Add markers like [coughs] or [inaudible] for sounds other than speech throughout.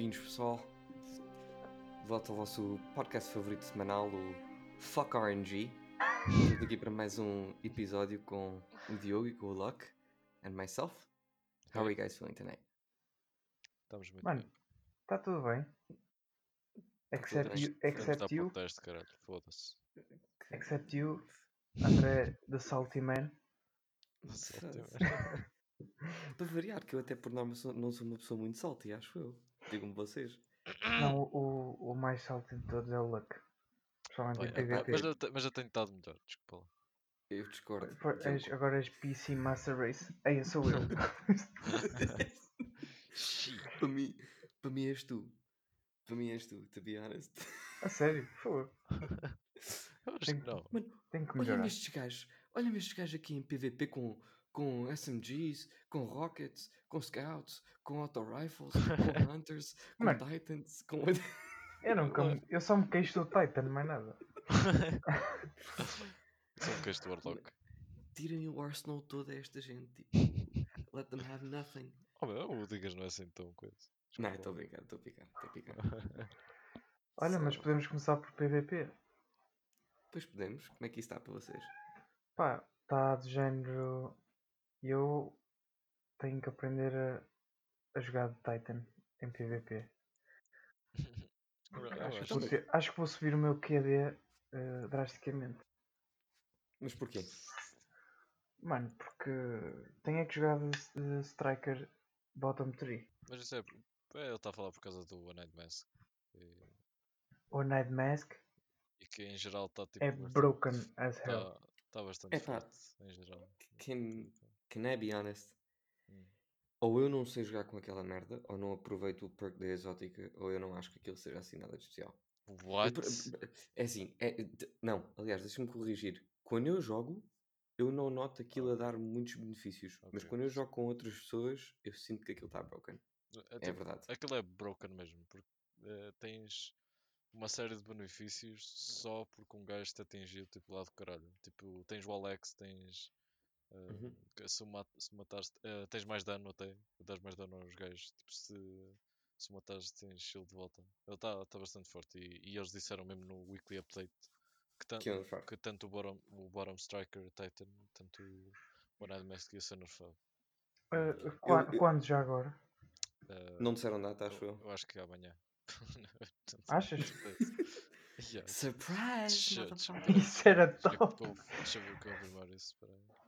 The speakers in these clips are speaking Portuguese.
Bem-vindos, pessoal. De volta ao vosso podcast favorito semanal, o Fuck RNG. Estamos aqui para mais um episódio com o Diogo e com o Luck and myself. How are you guys feeling tonight? Estamos muito Mano, bem. está tudo bem. Except bem. you, except you, teste, caralho. Foda-se. except you, André, the salty man. Nossa, Certo. ótimo. Para variar, que eu até por norma sou- não sou uma pessoa muito salty, acho eu. Digam-me vocês. Não, o, o mais salty de todos é o Luck. Principalmente Bem, em PvP. mas, eu, te- mas eu tenho estado melhor, desculpa lá. Eu discordo. És- Diogo. agora és PC Master Race. Aí sou eu. [laughs] Para, mim, para mim és tu. Para mim és tu, to be honest. A sério, pô, [laughs] Eu acho que não. Mano, tenho que olha-me melhorar. estes gajos. Olha-me estes gajos aqui em PvP com, com SMGs, com Rockets, com Scouts, com Auto Rifles, com [laughs] Hunters, com Mano. Titans, com. [laughs] Eu, nunca me- eu só me queixo do Titan, mais nada. [laughs] Sou um queixo do Warlock. Tirem o arsenal todo a esta gente. Tipo, let them have nothing. Oh, meu, o Digas não é assim tão coisa. Não, Desculpa estou a brincar, estou a brincar, estou a brincar. Olha, mas Só- podemos começar por PvP. Pois podemos, como é que isso está para vocês? Pá, está de género. Eu tenho que aprender a, a jogar de Titan em PvP. Acho, que vou acho que vou subir o meu QD eh, drasticamente. Mas porquê? Mano, porque tenho é que jogar de, de Striker Bottom 3. Mas isso é. é, Ele está a falar por causa do One Night Mask. E, O Night Mask e que em geral está tipo. é bastante- broken as hell. Tá, tá bastante Epá, forte em geral. Can, can I be honest? Hum. Ou eu não sei jogar com aquela merda, ou não aproveito o perk da exótica, ou eu não acho que aquilo seja assim nada de especial. What? É assim, é, de- não, aliás, deixa-me corrigir. Quando eu jogo, eu não noto aquilo a dar muitos benefícios. Mas Ok. quando eu jogo com outras pessoas, eu sinto que aquilo está broken. É, É tipo, verdade. Aquilo é broken mesmo, porque eh, tens uma série de benefícios só porque um gajo te atingiu tipo lá do caralho. Tipo, tens o Alex, tens. Uhum. se, ma se matares, eh, tens mais dano até, dás mais dano aos gajos. Tipo, se, se matares, tens shield de volta. Ele está tá bastante forte e, e eles disseram mesmo no weekly update que, tan- Que é que tanto o bottom, o bottom striker Titan, tanto o One Eyed Mask ia ser nerfado. Eh, qua- eu- Quando já agora? Eh, Não disseram data, acho eu, eu. eu acho que é amanhã. [laughs] Achas? [laughs] yeah. Surprise! Isso era Deixa eu top. deixa eu confirmar isso. Aí.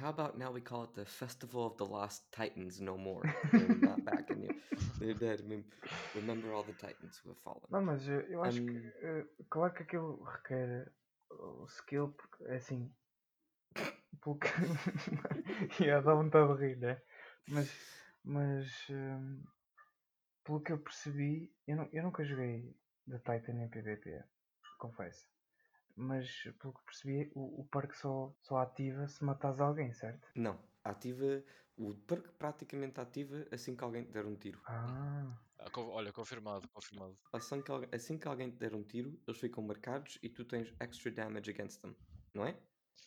How about now we call it the Festival of the Lost Titans no more? [laughs] They're not back in you. They're dead. Mem- Remember all the Titans who have fallen. Não, mas eu, eu acho Hum. que. eh, claro que aquilo requer o skill, porque é assim. Porque. [laughs] yeah, dá vontade de rir, né? Mas. Mas. hum, pelo que eu percebi, eu, nu- eu nunca joguei da Titan em PvP, confesso. Mas pelo que percebi, o, o parque só, só ativa se matares alguém, certo? Não, ativa. O perk praticamente ativa assim que alguém te der um tiro. Ah, Ah, olha, confirmado, confirmado. Assim que, algu- assim que alguém te der um tiro, eles ficam marcados e tu tens extra damage against them, não é?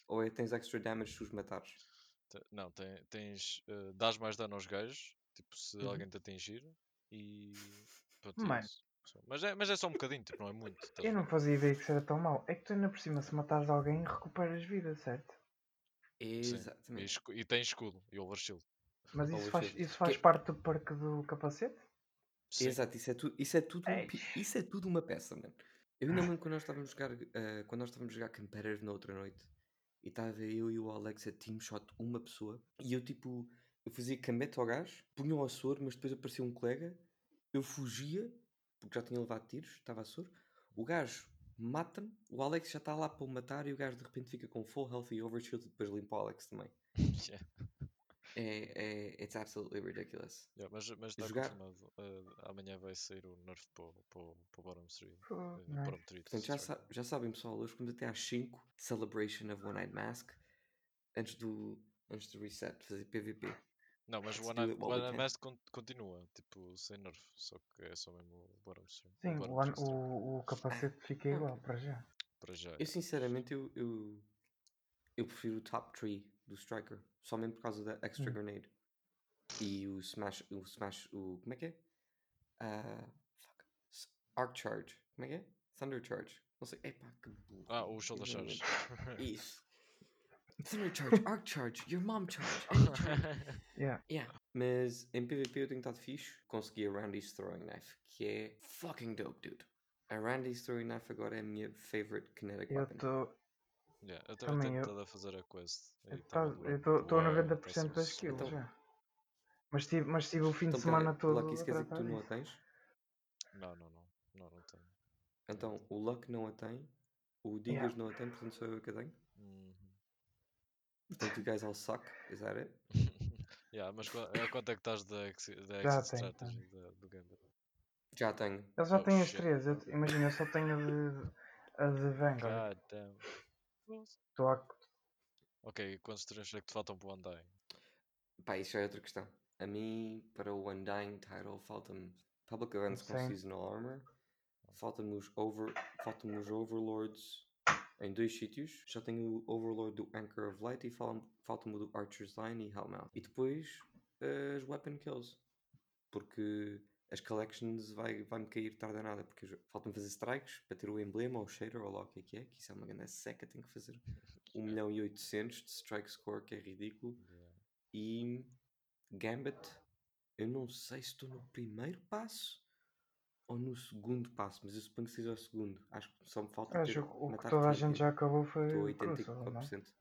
Ou é tens extra damage se os matares? Não, tem- tens. eh, dás mais dano aos gajos, tipo, se Uhum. alguém te atingir. E. Pronto, é Mas é, mas é só um bocadinho, tipo, não é muito. a eu não fazia ideia que isso era tão mau. É que tu ainda por cima, se matares alguém, recuperas vida, certo? E, Exatamente. escu- e tem escudo e overshield. Mas isso faz, isso faz Que- parte do parque do capacete? Sim. Exato, isso é, tu, isso, é tudo um isso é tudo uma peça, mano. Eu ainda [laughs] lembro quando nós estávamos a jogar, eh, quando nós estávamos a jogar Competitive na outra noite e estava eu e o Alex a team shot uma pessoa e eu tipo, eu fazia camete ao gajo, punha o soro, mas depois aparecia um colega, eu fugia, porque já tinha levado tiros, estava a soro, o gajo mata-me, o Alex já está lá para o matar e o gajo de repente fica com full health e overshield e depois limpa o Alex também. [laughs] Yeah. É, é, it's absolutely ridiculous. Yeah, mas mas está jogar- confirmado. eh, amanhã vai sair o nerf para o para o- para o bottom 3. Pô, eh, nice. bottom 3 Portanto, já, sa- já sabem, pessoal, hoje quando até às 5, Celebration of One Night Mask, antes do, antes do reset, fazer PVP. Não, mas o. Mask con- continua, tipo, sem nerf, só que é só mesmo o bottom 3. Sim, bottom o, an- 3 o, o capacete fica igual para já. para já. Eu, sinceramente, eu, eu, eu prefiro o top 3 do Striker, somente por causa da Extra Hum. Grenade. E o Smash, o Smash, o, como é que é? ah, fuck, Arc Charge. Como é que é? Thunder Charge. Não sei. Epá, que burro. Ah, o Shoulder Charge. [laughs] Isso. Thunder Charge, Arc Charge, Your Mom Charge. any [laughs] charge. Yeah. Yeah. Mas em PvP eu tenho estado fixe. Consegui a Randy's Throwing Knife, que é fucking dope, dude. A Randy's Throwing Knife agora é a minha favorite kinetic Eu weapon. estou. Yeah, eu Também também eu- tenho estado a fazer a quest. Tá, a eu estou a bué 90% das próximos- kills Então- já. Mas tive, mas tive o fim Então, de semana peraí, todo Lucky, isso a quer dizer que tratar tu não a tens? Não, não, não. Não, não tenho. Então, o Luck não a tem, o Digas não a tem, portanto sou eu que a tenho. Uhum. Portanto, you guys all suck, is that it? [laughs] yeah, mas a quanto é que estás da da Já exit tenho, strategy da- do Gambit? Já tenho. Ele já Oh, tem as shit. três. Eu, imagina, eu só tenho a de, a de Vanguard. God damn. Nossa. Estou a. Ok, quantos treinos é que te faltam para o Undying? Pá, isso é outra questão. A mim, para o Undying Title, falta-me Public Events com. Seasonal Armor, falta-me os, over, falta os Overlords em dois sítios. Já tenho o Overlord do Anchor of Light e falta-me o do Archer's Line e Hellmouth. E depois as Weapon Kills. Porque as collections vai- vai-me cair tarde a nada. Porque falta-me fazer strikes para ter o emblema ou o shader ou lá o que é que é. Que isso é uma grande seca, tenho que fazer 1 [laughs] milhão e 800 de strike score, que é ridículo. E Gambit, eu não sei se estou no primeiro passo ou no segundo passo, mas eu suponho que seja o segundo. Acho que só me falta Acho ter, o que toda a gente já acabou foi Estou a o Crucible, não é? 84%.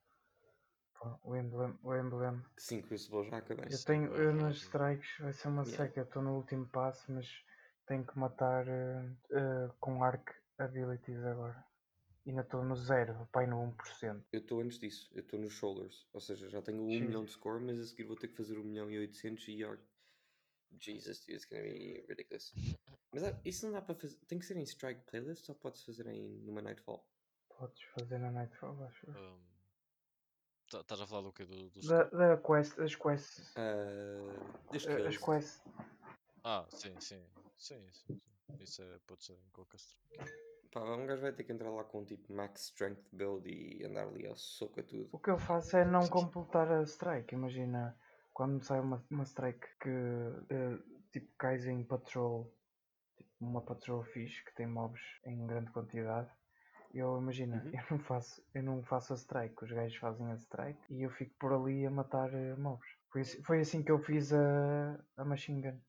Pô, O emblema. O emblema. Sim, Crucible já acabei. Eu tenho. Eu nas rápido. strikes vai ser uma Yeah. seca. Estou no último passo, mas tenho que matar eh, eh, com arc abilities agora. Ainda estou no zero, pai no 1%. Eu estou antes disso, eu estou nos shoulders, ou seja, já tenho 1 Jesus. milhão de score, mas a seguir vou ter que fazer 1 milhão e 800 e Jesus, dude, it's gonna be ridiculous. Mas ah, isso não dá para fazer, tem que ser em strike playlist ou pode-se fazer em numa Nightfall? Podes fazer na Nightfall, acho. eu. Um, tá- Estás a falar do quê? Do, do Da, da quest, as quests. Ah, das eh, As kills. quests. Ah, sim, sim. Sim, sim, sim. Isso é, pode ser em qualquer strike. Pá, um gajo vai ter que entrar lá com tipo max strength build e andar ali ao soco a tudo. O que eu faço é não completar a strike. Imagina, quando me sai uma, uma strike que eh, tipo cais em patrol, tipo uma patrol fixe que tem mobs em grande quantidade. Eu imagina, Uhum. eu não faço, eu não faço a strike, os gajos fazem a strike e eu fico por ali a matar eh, mobs. Foi, assim- foi assim que eu fiz a, a machine gun.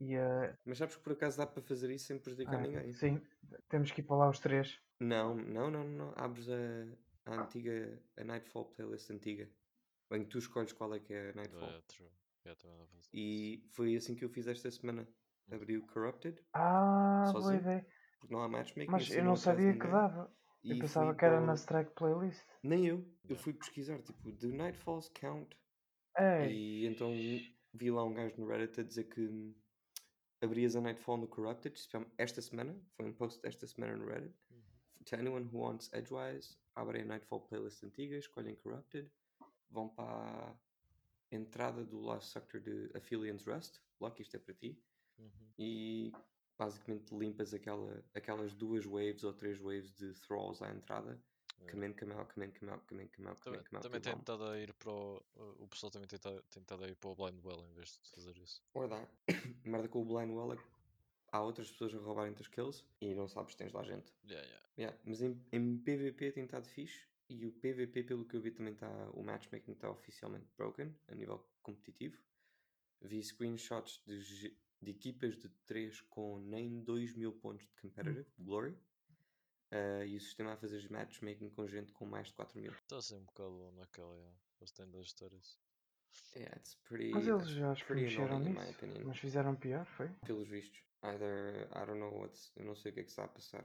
E a, Mas sabes que por acaso dá para fazer isso sem prejudicar ah, ninguém? sim, temos que ir para lá os três. Não, não, não, não. Abres a, a antiga, a Nightfall playlist antiga. Bem, tu escolhes qual é que é a Nightfall. É, true. Yeah, também. E foi assim que eu fiz esta semana. Abri o Corrupted, Ah, boa ideia. porque não há matchmaking. Mas assim eu não sabia que ninguém. dava. Eu E pensava fui que era para na strike playlist. Nem eu. Eu Yeah. fui pesquisar, tipo, do Nightfalls count. Ei, E então vi lá um gajo no Reddit a dizer que abrias a Nightfall no Corrupted especialmente esta semana. Foi um post desta semana no Reddit. Uhum. To anyone who wants Edgewise, abrem a Nightfall playlist antiga, escolhem Corrupted, vão para a entrada do last sector de Aphelions Rust. Lucky, isto é para ti. Uhum. E basicamente limpas aquela, aquelas duas waves ou três waves de thralls à entrada. Yeah. Come in, come out, come in, come out, come in, come out, come Também, tem tentado a ir para o. O pessoal também tem tentado, a ir para o Blind Well em vez de fazer isso. [coughs] Merda com o Blind Well é que há outras pessoas a roubarem-te os kills e não sabes se tens lá gente. Yeah, yeah. Yeah, mas em, em PVP tem estado fixe e o PVP, pelo que eu vi, também está. O matchmaking está oficialmente broken a nível competitivo. Vi screenshots de, de equipas de 3 com nem 2 mil pontos de competitive glory. ah, e o sistema a fazer matchmaking com gente com mais de 4 mil. Está assim um bocado naquela. Yeah. Eles têm ajustar isso. Yeah, it's pretty, mas eles já mexeram nisso. Mas fizeram pior, foi? pelos vistos. Either, I don't know what's, eu não sei o que é que está a passar.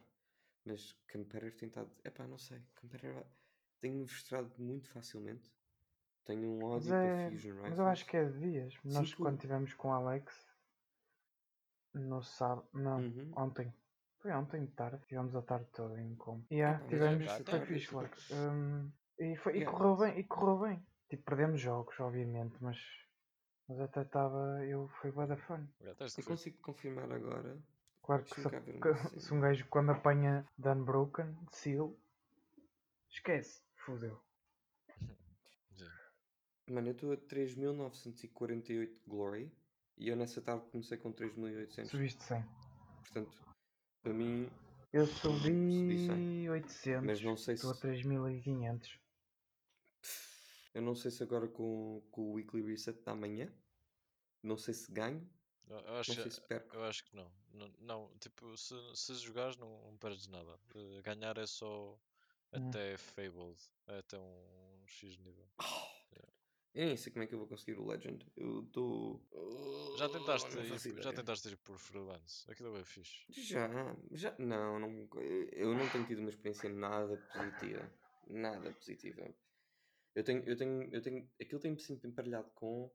Mas Competitor tem estado, epá, não sei. Competitor tenho-me frustrado muito facilmente. Tenho um Mas, ódio é, para Fusion Rifles. mas eu acho que é de dias. Nós Sim, quando tu- estivemos com o Alex no sábado. Não, Uhum. ontem. Foi ontem de tarde. Tivemos a tarde toda em como. E yeah, mas é tivemos. Foi é fixe, verdade. Lex. Hum, e, foi, e Yeah. correu bem, e correu bem. Tipo, perdemos jogos, obviamente, mas. Mas até estava. Eu foi bué da fun. Eu consigo confirmar agora. Claro que se, se um gajo quando apanha de Unbroken, de Seal, esquece, fodeu. [laughs] Yeah. Mano, eu estou a 3948 Glory E eu nessa tarde comecei com 3.800. Subiste 100. Portanto, para mim, Eu Subi subi 800. mas não sei se. Estou a 3500. Eu não sei se agora com, com o Weekly Reset da manhã, não sei se ganho, Eu, eu acho, não sei se perco. eu acho que não. Não, não, tipo, se, se jogares não, não perdes nada. Eh, ganhar é só. Até Fabled, até um X nível. Eu nem sei como é que eu vou conseguir o Legend. Eu estou. Já tentaste, Não ir, já ideia. tentaste ir por freelance? Aquilo é fixe. Já, já. Não, não, eu não tenho tido uma experiência nada positiva. Nada positiva. Eu tenho, eu tenho, eu tenho. Aquilo tem-me sempre emparelhado com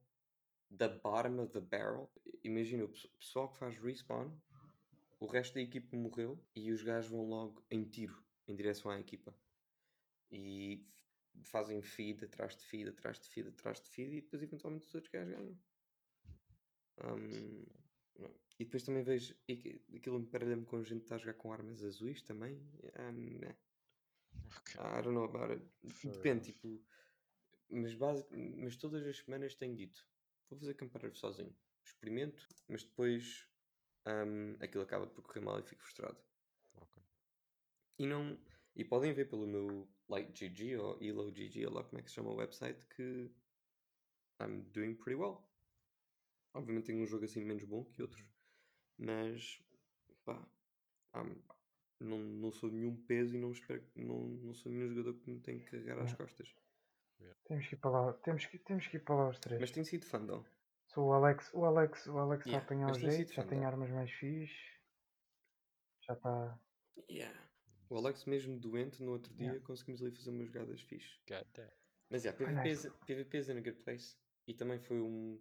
the bottom of the barrel. Imagina o pe- pessoal que faz respawn, o resto da equipa morreu e os gajos vão logo em tiro em direção à equipa. E fazem feed atrás de feed, atrás de feed, atrás de feed e depois eventualmente os outros gajos ganham. Um. E depois também vejo aquilo emparelha-me com gente que está a jogar com armas azuis também. Um, né. Ok. I don't know about it. Depende, tipo. Mas, basic, mas todas as semanas tenho dito: vou fazer campeonato sozinho. Experimento, mas depois um, aquilo acaba por correr mal e fico frustrado. Ok. E não. E podem ver pelo meu LightGG ou EloGG, ou lá como é que se chama o website, que I'm doing pretty well. Obviamente tenho um jogo assim menos bom que outros, mas pá, I'm- não, não sou nenhum peso e não, espero, não, não sou nenhum jogador que me tem que carregar às Yeah. costas. Temos que ir para lá. Temos que, temos que ir para lá os três. Mas tem sido though. Sou o Alex. O Alex, o Alex está Yeah, a apanhar o jeito, já tem armas mais fixe. Já está. Yeah. O Alex, mesmo doente, no outro dia Yeah. conseguimos ali fazer umas jogadas fixe. God damn. Mas yeah, Foi PVP, nice. is, PVP is in a good place. E também foi um.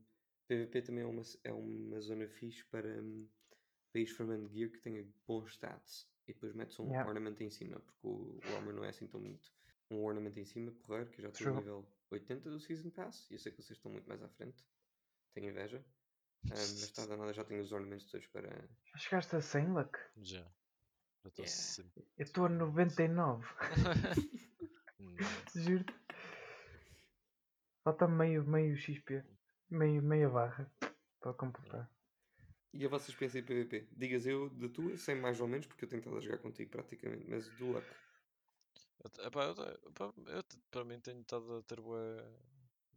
PVP também é uma, é uma zona fixe para, um, para ir formando gear que tenha bons stats. E depois metes um Yeah. ornament em cima, porque o, o armor não é assim tão bonito. Um ornament em cima, porreiro, que eu já estou no nível 80 do Season Pass. E eu sei que vocês estão muito mais à frente. Tenho inveja. Um, mas [laughs] está danada, já tenho os ornamentos todos para. Já chegaste a 100, Luck? Já. Já estou Yeah. sempre. Eu estou a 99. Hum, [laughs] Juro. Falta meio, meio XP. Meio, meia barra. Para completar. E a vossa experiência em PVP? Digas eu da tua, sem mais ou menos, porque eu tenho estado a jogar contigo praticamente, mas do luck. Eu epá, eu epá, eu para mim tenho estado a ter bué,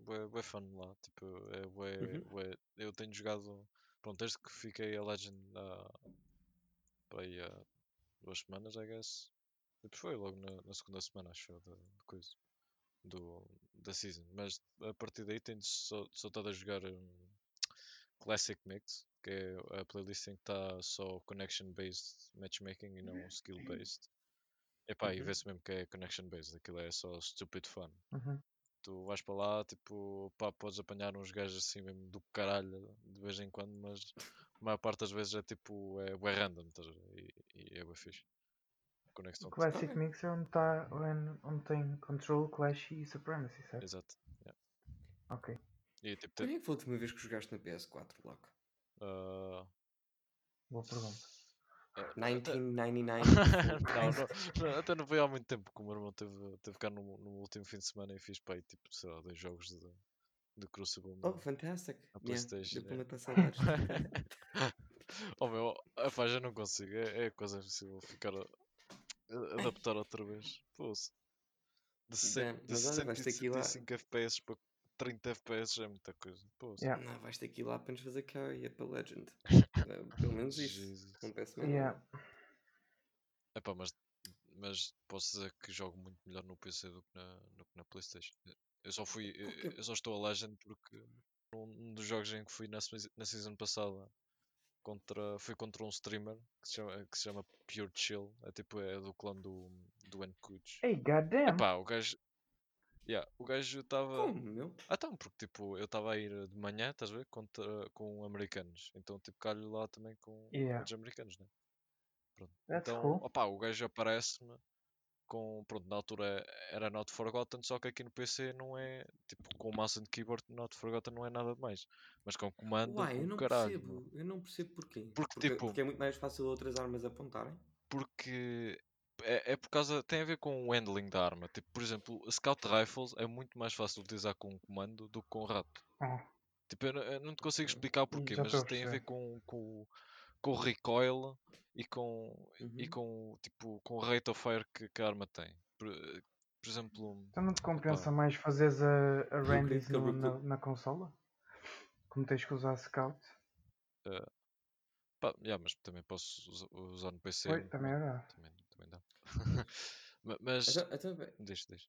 bué, bué fun lá. Tipo, é bué, Uhum. bué- eu tenho jogado, pronto, desde que fiquei a Legend há, para aí há duas semanas, I guess. Tipo, foi logo na, na segunda semana, acho eu, da da coisa, do, da season. Mas a partir daí tenho só, só estado a jogar um, Classic Mix, que é a playlist em que está só connection-based matchmaking e não skill-based. Epá, e Uhum. vê-se mesmo que é connection-based, aquilo é só stupid fun. Uhum. Tu vais para lá, tipo, pá, podes apanhar uns gajos assim mesmo do caralho de vez em quando, mas a maior parte das vezes é tipo, é, é random, estás a ver? E, e é bem fixe. Conexão. O Classic. Mix é onde, tá, onde, onde tem Control, Clash e Supremacy, certo? Exato. yeah. Ok. E tipo, Quando te- é que foi a última vez que jogaste na PS4, Lock? ah, Boa pergunta. ah, [laughs] até- 1999? [laughs] não, não, não, até não foi há muito tempo que o meu irmão teve, teve cá no, no último fim de semana e fiz para aí, tipo, sei lá, dois jogos de, de Crucible Oh, fantastic. na Yeah, Playstation. deu para é. saudades. [laughs] oh meu, a já não consigo, é, é quase impossível ficar a, a- [laughs] adaptar outra vez. Poxa. De, cem- Damn, de mas olha, vais ter que ir lá. 165 FPS para 30 FPS é muita coisa. Poxa. Yeah. Não, vais ter que ir lá para nos fazer carry, é para Legend. Eh, [laughs] Pelo menos isso. Jesus. Acontece mesmo. Yeah. Epá, mas, mas posso dizer que jogo muito melhor no PC do que na, do que na Playstation. Eu só fui, eu, Porque- eu só estou a Legend porque num dos jogos em que fui na, na season passada contra, fui contra um streamer que se chama, que se chama Pure Chill. É tipo, é do clã do, do Nkuch. Hey, goddamn! Epá, o gajo. Yeah, o gajo estava. Como, meu? Ah, então, porque tipo, eu estava a ir de manhã, estás a ver? Contra, com americanos. Então, tipo, calho lá também com Yeah. outros americanos, né? Pronto. That's então, cool. opá, o gajo aparece-me com. Pronto, na altura era Not Forgotten, só que aqui no PC não é. Tipo, com o mouse and keyboard, Not Forgotten não é nada demais. Mas com comando, Uai, eu não caralho. percebo. Eu não percebo porquê. Porque, tipo- porque é muito mais fácil outras armas apontarem. Porque. É, é por causa. Tem a ver com o handling da arma. Tipo, por exemplo, a Scout Rifles é muito mais fácil de utilizar com um comando do que com o rato. Ah, Tipo, eu, não- eu não te consigo explicar o porquê, já mas tem a ver com, com, com o recoil e com, e Uhum. com, tipo, com o rate of fire que, que a arma tem. Por, por exemplo, Então não te compensa Epá. mais fazeres a, a Randys [laughs] eu na, na consola? Como tens que usar Scout? pá, yeah, mas também posso usa- usar no PC. No também é verdade. também, também dá. [laughs] Ma- mas, Então, então, bem, deixa, deixa.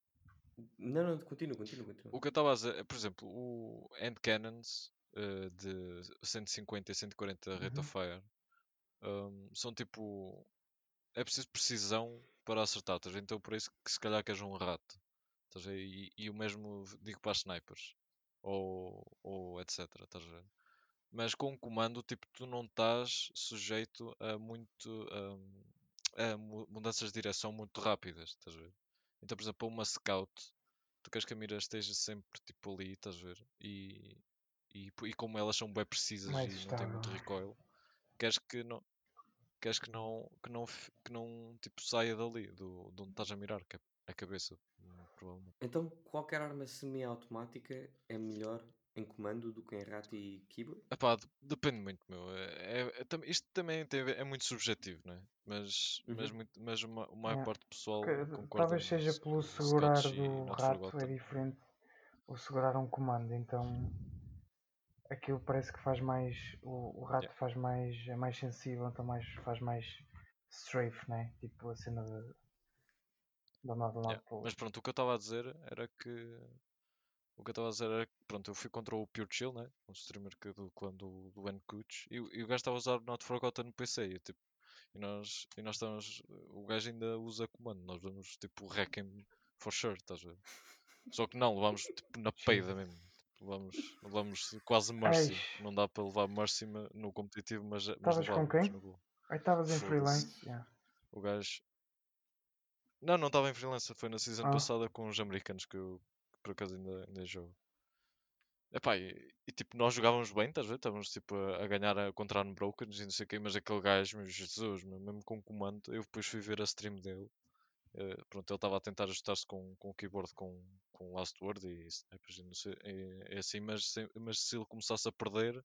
não, não, continua, continua, continua. O que eu estava a dizer, é, por exemplo, o hand cannons eh, de 150 e 140 rate Uhum. of fire hum, são tipo. É preciso precisão para acertar, estás? Então por isso que se calhar queres um rato. Estás? E, e o mesmo digo para as snipers. Ou, ou etc. Estás a ver? Mas com o comando, tipo, tu não estás sujeito a muito. hum, a mu- mudanças de direção muito rápidas, estás a ver? Então, por exemplo, para uma scout, tu queres que a mira esteja sempre tipo ali, estás a ver? E, e, e como elas são bem precisas Mais e não têm muito recoil, queres que não queres que não que não que não tipo saia dali do, de onde estás a mirar, que é a cabeça, hum, provavelmente. Então, qualquer arma semi-automática é melhor em comando do que em rato e keyboard? Epá, de- depende muito, meu. É, é- é isto também tem a ver- é muito subjetivo, não é? Mas, mas, Uhum. muito, mas uma, a maior É, parte do pessoal Que- concorda talvez seja pelo segurar e do rato é diferente o segurar um comando, então aquilo parece que faz mais o, o rato Yeah. faz mais é mais sensível, então mais, faz mais strafe, né? Tipo a cena de, de andar de um lado Yeah, para o Mas pronto, o que eu estava a dizer era que. O que eu estava a dizer era que, pronto, eu fui contra o Pure Chill, né? Um streamer que, do clã do, do N-Kuch, e, o- e o gajo estava a usar Not Forgotten no PC, e, eu, tipo, e nós, e nós estamos. O gajo ainda usa comando, nós vamos tipo Wrecking for sure, estás a ver? Só que não, levamos tipo na [laughs] peida mesmo. Levamos, levamos quase Mercy. Eish. Não dá para levar Mercy no competitivo, mas, Estavas com quem? estavas em freelance, yeah. O gajo. Não, não estava em freelancer, foi na season Ah. passada com os americanos que eu que por acaso ainda, ainda jogo. Epá, e, e, tipo, nós jogávamos bem, estás a ver? Estávamos tipo a, a ganhar a, contra Unbrokens e não sei o quê, mas aquele gajo, meu Jesus, meu, mesmo com comando, eu depois fui ver a stream dele. Eh, pronto, ele estava a tentar ajustar-se com, com o keyboard com, com Last Word e snipers e não sei, é, é assim, mas, se- mas se ele começasse a perder,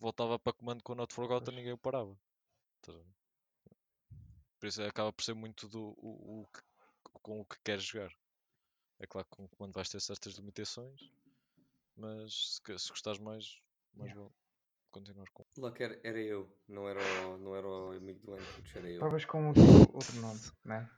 voltava para comando com Not Forgotten Pois. ninguém o parava. Por isso acaba por ser muito do o, o que- com o que queres jogar. É claro que com o comando vais ter certas limitações, mas se, se gostares mais, mais Yeah. vale continuar com. Luck era, era eu, não era o, não era o amigo do era [laughs] eu. Estavas com outro, outro nome, né?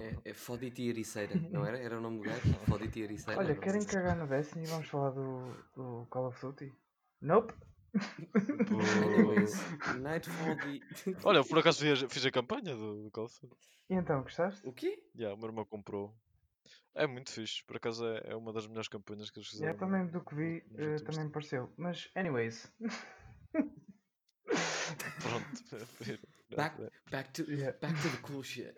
É, é Foditi Ericeira, não [laughs] era? Era o nome do gajo? [laughs] Foditi Ericeira. Olha, querem cagar no Destiny e vamos falar do, do Call of Duty? Nope! Anyways, [laughs] Nightfall. Olha, por acaso fiz, a- fiz a campanha do, do Call of Duty. E então, gostaste? O quê? Yeah, o meu irmão comprou. É muito fixe, por acaso é, é uma das melhores campanhas que eles fizeram. Yeah, também do que vi, últimos também me pareceu. Mas, anyways. Pronto. Back, back, to, Yeah. back to the cool shit.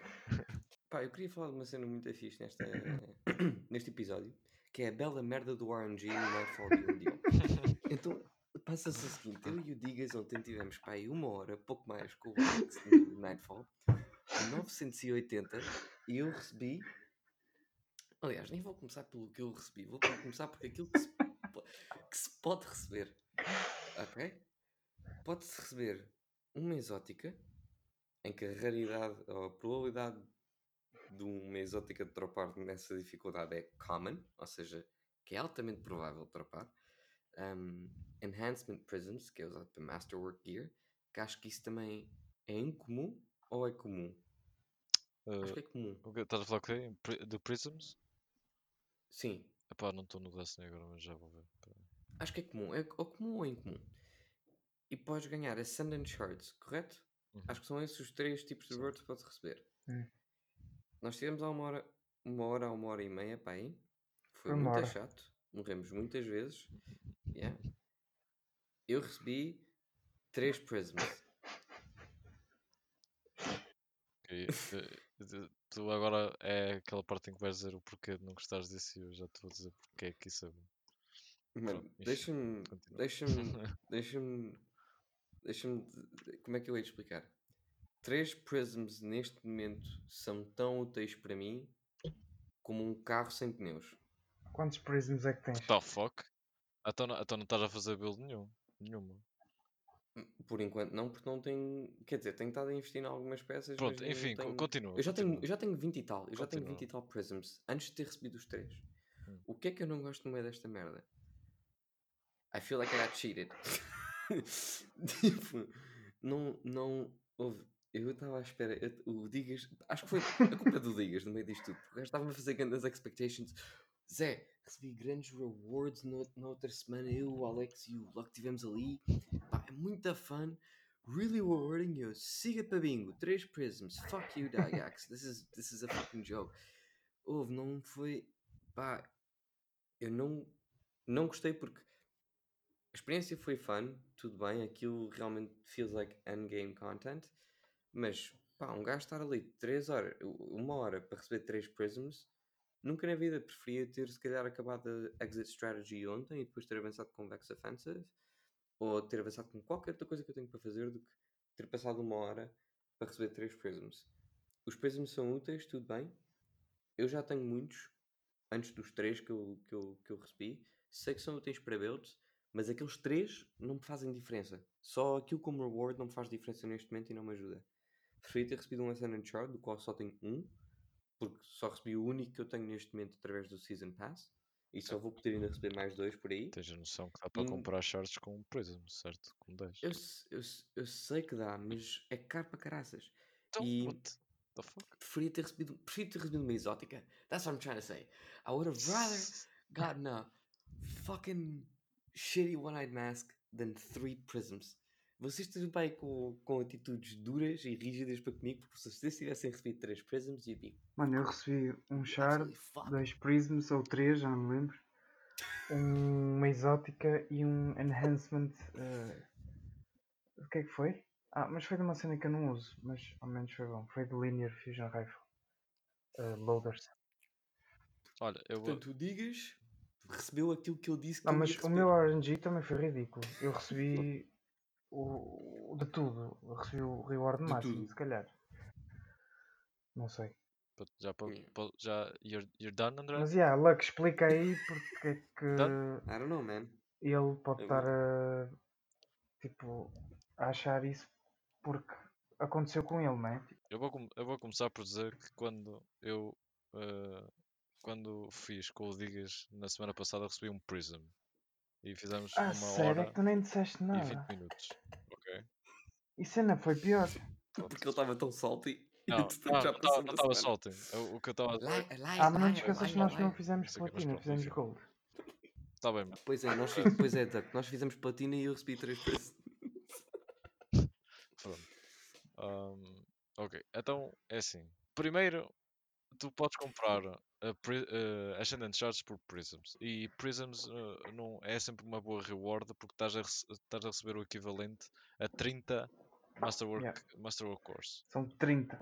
Pá, eu queria falar de uma cena muito fixe nesta, [coughs] neste episódio, que é a bela merda do RNG no Nightfall de dia. [laughs] Então, passa-se o seguinte, eu e o Digas ontem tivemos pá, uma hora, pouco mais, com o Alex [coughs] no Nightfall, a 980, e eu recebi... Aliás, nem vou começar pelo que eu recebi, vou começar por aquilo que se, que se pode receber. Ok? Pode-se receber uma exótica, em que a raridade, ou a probabilidade de uma exótica de dropar nessa dificuldade é common, ou seja, que é altamente provável dropar. Um, enhancement Prisms, que é usado para Masterwork Gear, que acho que isso também é incomum ou é comum? Acho que é comum. o que estás a falar? Pri- Do Prisms? Sim, Epá, não estou no Destiny agora, mas já vou ver. Acho que é comum. É ou comum ou incomum. E podes ganhar Ascendant Shards, correto? Uhum. Acho que são esses os três tipos de Sim. rewards que podes receber. Hum. Nós tivemos há uma hora, uma hora a uma hora e meia para aí. Foi uma muito hora. chato. Morremos muitas vezes. Yeah. Eu recebi três prisms. Ok, eh, de- Tu agora é aquela parte em que vais dizer o porquê de não gostares disso e eu já te vou dizer porque é que isso é bom. Mano, Pronto, deixa-me. continua. Deixa-me. [laughs] Deixa-me. Deixa-me. Como é que eu hei de explicar? Três prisms neste momento são tão úteis para mim como um carro sem pneus. Quantos prisms é que tens? What the fuck? Então, não- então não estás a fazer build nenhum. Nenhuma. Por enquanto não, porque não tenho. Quer dizer, tenho estado a investir em algumas peças. Pronto, enfim, tenho... continua. Eu já, tenho, continua. eu já tenho 20 e tal. Eu já tenho Continua. 20 e tal Prisms. Antes de ter recebido os 3. Hum. O que é que eu não gosto no meio desta merda? I feel like I got cheated. [laughs] tipo, não. não houve. Eu estava à espera. eu- o Digas. Acho que foi a culpa do Digas no meio disto tudo. O estava a fazer grandes expectations. Zé, recebi grandes rewards no, na outra semana. Eu, o Alex e o Luck tivemos ali. Pá, é muito fun. Really rewarding you. Siga para bingo. Três prisms. Fuck you, Dagax. This is, this is a fucking joke. Houve, não foi. Pá, eu não, não gostei porque a experiência foi fun, tudo bem, aquilo realmente feels like endgame content, mas pá, um gajo estar ali 3 horas, uma hora para receber 3 prisms, nunca na vida preferia ter se calhar acabado a exit strategy ontem e depois ter avançado com Vex Offensive, ou ter avançado com qualquer outra coisa que eu tenho para fazer do que ter passado uma hora para receber 3 prisms. Os prisms são úteis, tudo bem. Eu já tenho muitos, antes dos 3 que eu, que eu, que eu recebi. Sei que são úteis para builds, mas aqueles 3 não me fazem diferença. Só aquilo como reward não me faz diferença neste momento e não me ajuda. Preferia ter recebido um Ascendant Shard, do qual só tenho um, porque só recebi o único que eu tenho neste momento através do Season Pass. E só vou poder ainda receber mais dois por aí. Tens a noção que dá para Hum. comprar shards com Prism, certo? Com 10. Eu, eu, eu sei que dá, mas é caro para caraças. Então, e- what the fuck? Preferia ter recebido, preferia ter recebido uma exótica. That's what I'm trying to say. I would have rather gotten a fucking shitty one-eyed mask than three prisms. Vocês estão bem com, com atitudes duras e rígidas para comigo, porque se vocês tivessem recebido três prisms, you'd be Mano, eu recebi um shard, dois prisms ou três, já não me lembro. um- Uma exótica e um enhancement. eh, O que é que foi? Ah, mas foi de uma cena que eu não uso, mas ao menos foi bom. Foi de Linear Fusion Rifle. eh, loaders. Olha, eu vou. Portanto, o Digas recebeu aquilo que eu disse que Não, ele mas o meu RNG também foi ridículo. Eu recebi o, de tudo. Eu recebi o reward De máximo, tudo. se calhar. Não sei. Já, já you're, you're done, André? Mas yeah, Luck, explica aí porque é que I don't know, man. ele pode Eu- estar a tipo a achar isso porque aconteceu com ele, não é? Eu vou, com- eu vou começar por dizer que quando eu eh, quando fiz com o Digas na semana passada recebi um Prism e fizemos ah, uma sério, é hora que tu nem disseste e 20 nada. minutos. Ok? Isso ainda foi pior. Porque ele estava tão salty. e Não, [laughs] estava. Eu- O que eu estava a dizer. Ah, mas não te esqueças que nós não fizemos é, platina, fizemos gold. Está bem, mas Pois é, nós, pois é, Duck, nós fizemos platina e eu recebi três prisms. [laughs] pronto. Ahm, ok, então é assim. Primeiro, tu podes comprar pri- eh, Ascendant Shards por Prisms. E Prisms eh, não, é sempre uma boa reward porque estás a, estás a receber o equivalente a 30 Masterwork, Yeah. Masterwork Course. São 30.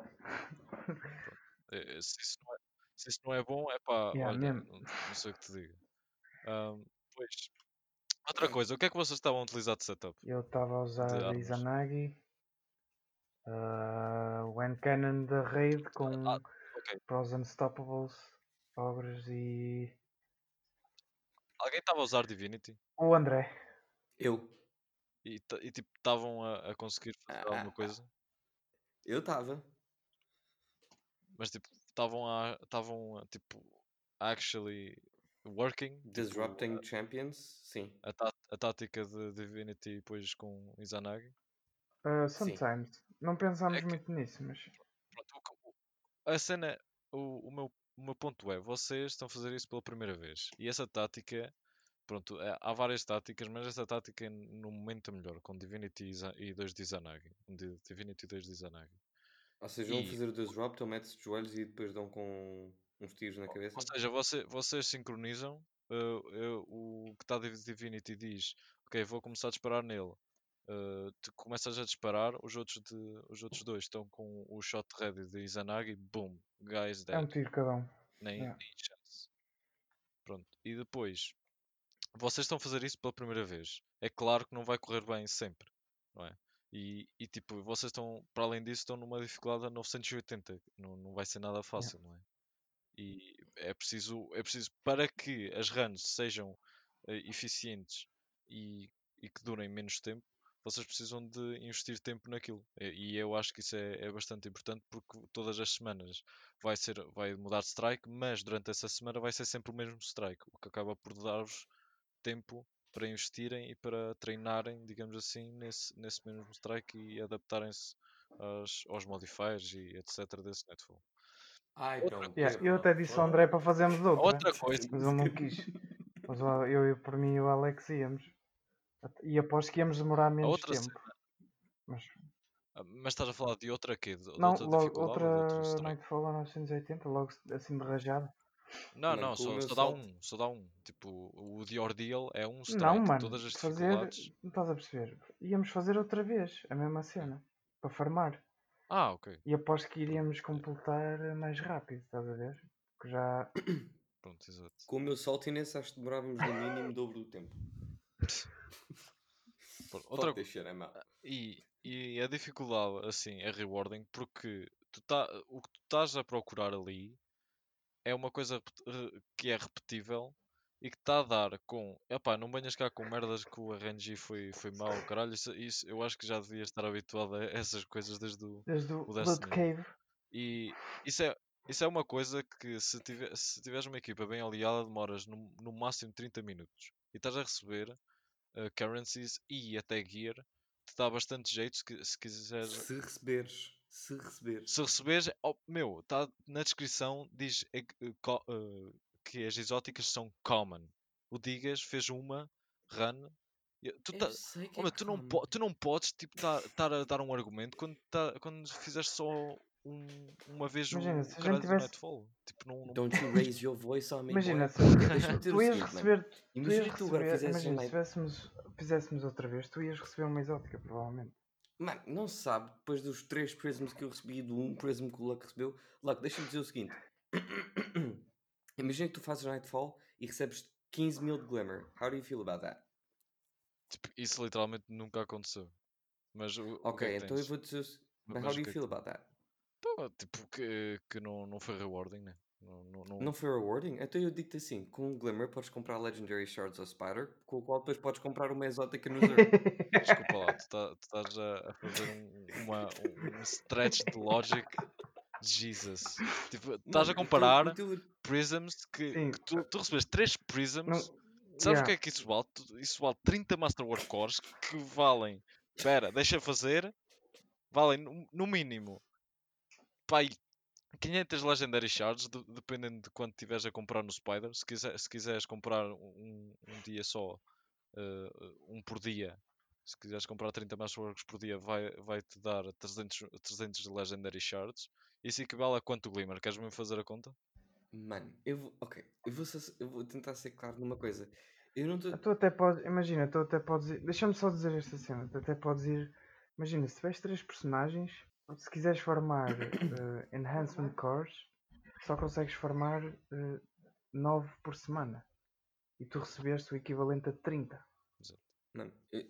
Eh, Se isso não é, se isso não é bom, é pá, Yeah, olha, não, não sei o que te diga. Ahm, pois, outra coisa, o que é que vocês estavam a utilizar de setup? Eu estava a usar a. Izanagi, ah, o N-Cannon da Raid com Ah, ok. Pros Unstoppables, Ogres e Alguém estava a usar Divinity? o André. Eu. E, e, tipo, estavam a, a conseguir fazer Ah, alguma ah, coisa? Eu estava. Mas tipo, estavam a. Estavam a, tipo. Actually working. tipo, Disrupting Champions, sim. a, tá- a tática de Divinity depois com Izanagi. Ah, Sim. sometimes. Não pensámos É que- muito nisso, mas Pronto, a cena. O, o, meu, o meu ponto é: vocês estão a fazer isso pela primeira vez. E essa tática. Pronto, é- há várias táticas, mas essa tática no momento é melhor. Com Divinity e Iza- e 2 de Izanagi. Um de Divinity e 2 de Izanagi. Ou seja, vão E- fazer o Disrupt, ou metes de joelhos e depois dão com uns tiros na cabeça. Ou seja, você- vocês sincronizam. uh, uh, o que está Divinity diz: Ok, vou começar a disparar nele. Uh, tu começas a disparar, os outros, de, os outros dois estão com o shot ready de Izanagi. Boom, guys é um dead. tiro cada um. Nem, yeah. nem chance. Pronto, e depois vocês estão a fazer isso pela primeira vez. É claro que não vai correr bem sempre, não é? E, e tipo, vocês estão, para além disso, estão numa dificuldade a 980. Não, não vai ser nada fácil, não é? E é preciso, é preciso para que as runs sejam eh, eficientes e, e que durem menos tempo, vocês precisam de investir tempo naquilo. E, eu acho que isso é, é bastante importante porque todas as semanas vai, ser, vai mudar de strike, mas durante essa semana vai ser sempre o mesmo strike, o que acaba por dar-vos tempo para investirem e para treinarem, digamos assim, nesse, nesse mesmo strike e adaptarem-se aos, aos modifiers e etc. desse Nightfall. Ai, Outra. Yeah, é, eu até disse ao André para fazermos outra. Outra coisa, Mas ele não quis. Mas eu, eu por mim e o Alex íamos. E aposto que íamos demorar menos outra tempo. Mas ah, mas estás a falar de outra quê? De, não, outra logo, outra? Nightfall a 980, logo assim de rajada. Não, não, só, só dá um, só dá um. Tipo, o The Ordeal é um strike. Não, mano. Todas as fazer. dificuldades. Não estás a perceber? Íamos fazer outra vez a mesma cena. Para farmar. Ah, ok. E aposto que iríamos completar mais rápido, estás a ver? Que já. Pronto, exato. Com o meu saltiness acho que demorávamos no mínimo o dobro do tempo. [laughs] [laughs] Outra, shit, I'm out. E, e a dificuldade, assim, é rewarding porque tu tá, o que tu estás a procurar ali é uma coisa que é repetível e que está a dar com. Epá, não venhas cá com merdas que o RNG foi, foi mau, caralho. Isso, isso eu acho que já devias estar habituado a [laughs] essas coisas desde o. Desde o Destiny. Cave. E isso é, isso é uma coisa que se, tiver, se tiveres uma equipa bem aliada demoras no, no máximo 30 minutos e estás a receber eh, currencies e até gear te dá bastante jeito se, se quiseres Se receberes, se receberes. se receberes, oh, meu, está na descrição, diz eh, que as exóticas são common. O Digas fez uma run. Tu, tá- oh, é tu, não tu não podes tipo, estar a dar um argumento quando, tá, quando fizeste só um- uma vez Imagina, o se a gente tivesse- Nightfall. Tipo, não, não- Don't you [laughs] raise your voice on me, Imagina, se [laughs] tu o ias receber. Imagina tu agora um se tivéssemos, fizéssemos outra vez, tu ias receber uma exótica, provavelmente. Mano, não se sabe, depois dos três prisms que eu recebi e do um prism que o Luck recebeu. Luck, deixa-me dizer o seguinte. [coughs] Imagina que tu fazes Nightfall e recebes 15 mil de Glimmer. How do you feel about that? tipo, isso literalmente nunca aconteceu. Mas o, o que Ok, é que então eu tens? vou dizer... o mas how do o you é que feel about that? Pá, tipo, que, que não, não foi rewarding, né? Não, não, não- Não foi rewarding? Então eu digo-te assim, com um Glimmer podes comprar Legendary Shards of Spider, com o qual depois podes comprar uma exótica no Zerg. [laughs] Desculpa lá, tu, tá- tu estás a, fazer um, uma, um stretch de logic. Jesus. Tipo, estás a o teu- comparar o teu- prisms que, que tu, tu recebes 3 prisms. Não, Sabes o yeah. que é que isso vale? Isso vale 30 Masterwork Cores que valem. Espera, deixa fazer. Valem no mínimo. Pai, 500 Legendary Shards, de- dependendo de quanto tiveres a comprar no Spider. Se, quiser, se quiseres comprar um, um dia só, eh, um por dia, se quiseres comprar 30 Masterworks por dia, vai- vai-te dar 300, 300 Legendary Shards. Isso equivale a quanto Glimmer? Queres mesmo fazer a conta? Mano, eu vou... Ok, eu vou, eu vou tentar ser claro numa coisa. Eu não estou... Tu até podes, imagina, tu até podes ir, deixa-me só dizer esta cena, tu até podes ir, imagina, se tiveres três personagens, se quiseres formar [coughs] eh, Enhancement Cores, só consegues formar 9 por semana. E tu recebeste o equivalente a 30. Mano, eu-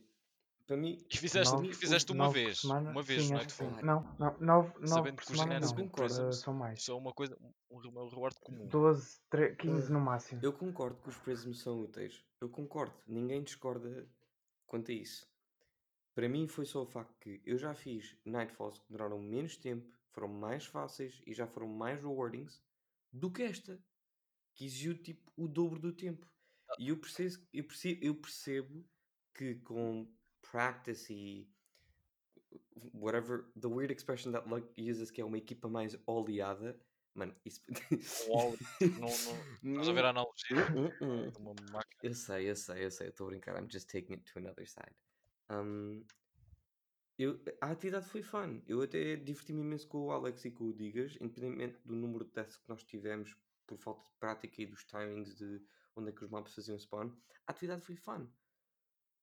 para mim... E fizeste, Nove- e fizeste uma nove vez. semana? Uma vez, Sim, não é? que sim. Não, não, 9, Sabendo por que os semana não, Enhancement agora Prisms são mais. Só uma coisa, um, um re- reward comum. 12, 13, 15 no máximo. Eu concordo que os prisms são úteis. Eu concordo. Ninguém discorda quanto a isso. Para mim foi só o facto que eu já fiz Nightfalls que duraram menos tempo, foram mais fáceis e já foram mais rewardings do que esta. Que exigiu tipo o dobro do tempo. E eu percebo, eu percebo, eu percebo que com practice e whatever the weird expression that Luck uses que é uma equipa mais oleada, mano, isso [laughs] óleo, não, não, estás a ver a analogia hum. de uma máquina? Eu sei, eu sei, eu sei, estou a brincar. I'm just taking it to another side. Eu, a atividade foi fun. Eu até diverti-me imenso com o Alex e com o Digas, independentemente do número de deaths que nós tivemos por falta de prática e dos timings de onde é que os mobs faziam spawn. A atividade foi fun.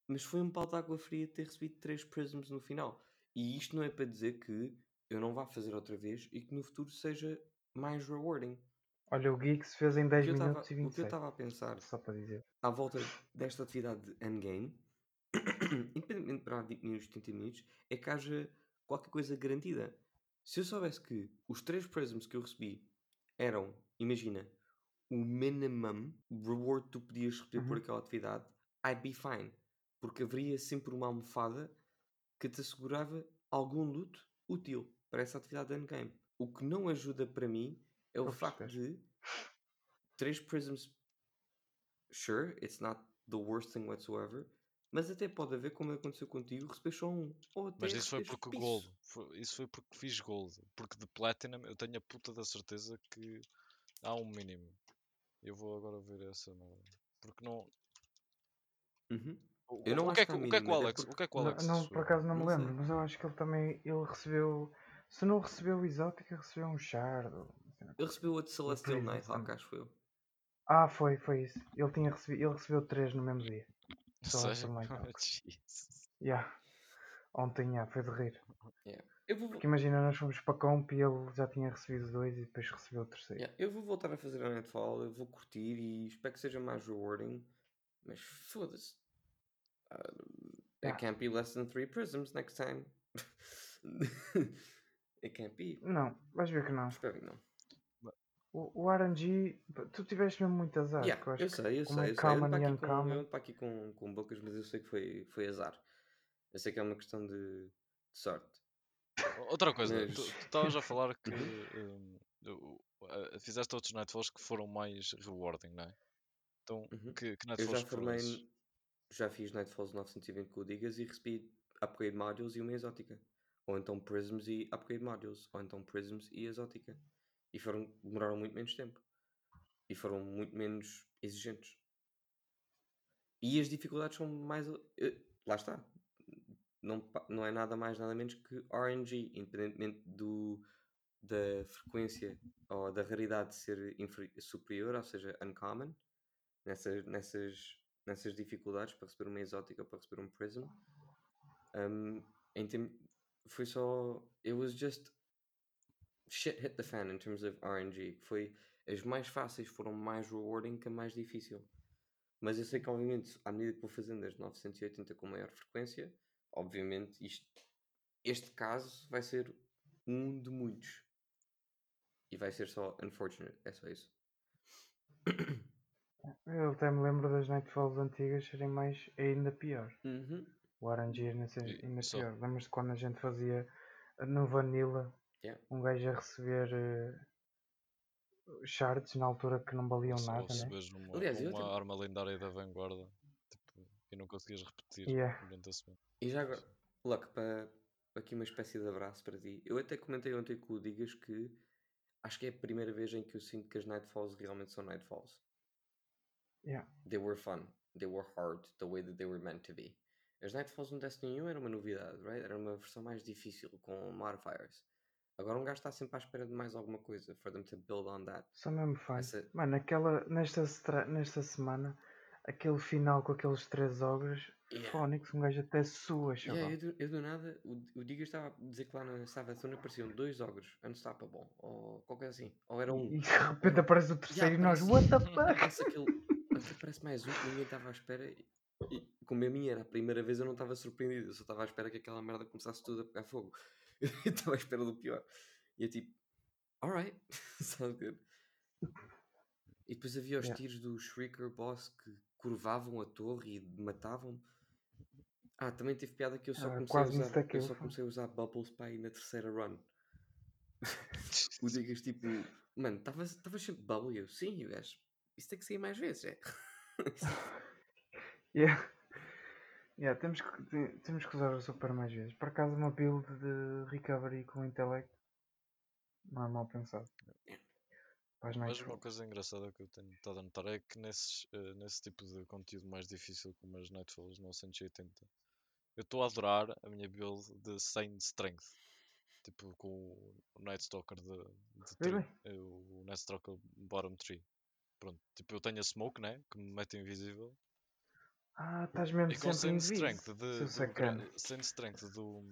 Mas foi um pau de água fria ter recebido 3 prisms no final. E isto não é para dizer que eu não vá fazer outra vez e que no futuro seja mais rewarding. Olha, o Geeks fez em O 10 que eu tava- minutos e o que eu 27. estava a pensar Só para dizer. à volta desta atividade de endgame, [coughs] independentemente de durar 20 minutos, 30 minutos, é que haja qualquer coisa garantida. Se eu soubesse que os três prisms que eu recebi eram imagina, o minimum reward que tu podias receber por Uhum. aquela atividade, I'd be fine. Porque haveria sempre uma almofada que te assegurava algum loot útil para essa atividade de endgame. O que não ajuda para mim é o Para facto de 3 prisms. Sure, it's not the worst thing whatsoever. Mas até pode haver, como aconteceu contigo, receber só um. Ou até Mas isso foi porque o piso. gold. foi- isso foi porque fiz gold. Porque de platinum eu tenho a puta da certeza que há um mínimo. Eu vou agora ver essa merda. Porque não. Uhum. O, Eu não o que é que o que é que o até Alex, o porque- que é que o Não, Alex não, recebeu? por acaso não me Não lembro, mas eu acho que ele também ele recebeu. Se não recebeu exótica, recebeu um shard. Ele recebeu outro Celestial também. acho eu. Ah, foi, foi isso. Ele, tinha recebido, ele recebeu três no mesmo dia. Só [laughs] essa. Jesus. Yeah. Ontem, yeah, foi de rir. Eu vou, Porque imagina, nós fomos para comp e ele já tinha recebido dois e depois recebeu o terceiro. yeah, eu vou voltar a fazer a Nightfall, eu vou curtir e espero que seja mais rewarding. Mas foda-se. Uh, Yeah. It can't be less than 3 prisms next time. [laughs] it can't be. Não, vais ver que não. Espero que não. O, o RNG, tu tiveste mesmo muito azar. Yeah, que eu acho eu que sei, eu sei, eu sei. Eu ando common para e aqui, com, eu uncommon. ando para aqui com, com bocas, mas eu sei que foi, foi azar. Eu sei que é uma questão de, de sorte. Outra coisa, Mas- tu estavas a falar [laughs] que Uhum. hum, fizeste outros Nightfalls que foram mais rewarding, não é? Então, Uhum. que, que Eu Nightfalls já que foram formei, n- já fiz Nightfalls 920 com o Digas e recebi Upgrade Modules e uma exótica. Ou então Prisms e Upgrade Modules. Ou então Prisms e exótica. E foram, demoraram muito menos tempo. E foram muito menos exigentes. E as dificuldades são mais. eh, Lá está. Não, não é nada mais, nada menos que RNG, independentemente do, da frequência ou da raridade ser superior, ou seja, uncommon, nessas, nessas, nessas dificuldades para receber uma exótica ou para receber um prism. Um, em foi só. It was just shit hit the fan in terms of RNG. que Foi as mais fáceis foram mais rewarding que a mais difícil. Mas eu sei que, obviamente, à medida que vou fazendo as 980 com maior frequência, obviamente, isto, este caso vai ser um de muitos. E vai ser só unfortunate, é só isso. [coughs] Eu até me lembro das Nightfalls antigas serem mais ainda pior. Uhum. O RNG ainda, ainda pior. Lembras-te quando a gente fazia no Vanilla Yeah. um gajo a receber eh, shards na altura que não valiam nada, né? uma, Aliás, uma tenho- arma lendária da vanguarda tipo, e não conseguias repetir Yeah. durante a semana. E já agora, Luck, para aqui uma espécie de abraço para ti. Eu até comentei ontem com o Digas que acho que é a primeira vez em que eu sinto que as Nightfalls realmente são Nightfalls. Yeah. They were fun. They were hard the way that they were meant to be. As Nightfalls no Destiny 1 era uma novidade, right? Era uma versão mais difícil com modifiers. Agora um gajo está sempre à espera de mais alguma coisa for them to build on that. São mesmo fãs. Essa- Mano, aquela, nesta, nesta semana, aquele final com aqueles três ogros, Yeah. Fónix, um gajo até sua, chaval. Yeah, eu, do, eu do nada, o, o Digas estava a dizer que lá na Savathuna apareciam dois ogros, Unstoppable, ou qualquer assim. Ou era um. E de repente aparece o terceiro Yeah, e nós, what the [laughs] fuck? Parece aquele. Até parece mais um que ninguém estava à espera. E, e como a minha era a primeira vez, eu não estava surpreendido. Eu só estava à espera que aquela merda começasse tudo a pegar fogo. [laughs] Eu estava à espera do pior. E eu tipo, alright, [laughs] sounds good. E depois havia os Yeah. tiros do Shrieker Boss que curvavam a torre e matavam-me. Ah, também teve piada que eu só Ah, comecei a usar. Eu só comecei a usar Bubbles para ir na terceira run. [laughs] o Digas tipo, mano, estavas sempre bubble? E eu, sim, e o gajo, isso tem que sair mais vezes, é? Yeah. Yeah, temos, que, te- temos que usar o super mais vezes. Por acaso, uma build de recovery com intellect não é mal pensado. As Mas uma coisa engraçada que eu tenho estado a notar é que nesses, eh, nesse tipo de conteúdo mais difícil, como as Nightfalls 980, eu estou a adorar a minha build de 100 Strength. Tipo com o Night Stalker de, de tree, Really? eh, o Night Stalker bottom 3. Pronto, tipo eu tenho a Smoke, né? Que me mete invisível. Ah, estás mesmo E com sempre em 100 Strength, de, Seu do gra- sacana. 100 Strength do,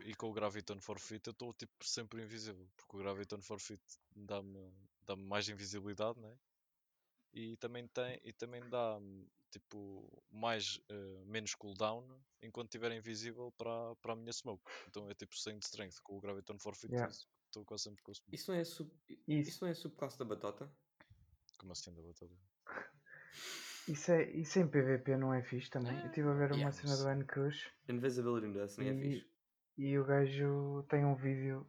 e com o Graviton Forfeit eu estou tipo sempre invisível. Porque o Graviton Forfeit dá-me dá mais invisibilidade, né? E também, tem, e também dá tipo mais eh, menos cooldown enquanto estiver invisível para, para a minha smoke. Então é tipo 100 de strength com o Graviton Forfeit Yeah. estou quase sempre com o Smoke. Isso não é, sub... Isso. Isso não é subclasse da batata? Como assim da batalha? [laughs] Isso, é, isso em PVP não é fixe também. Eu estive a ver uma yeah, cena do N-Kush Invisibility Dust nem é E- fixe. e o gajo tem um vídeo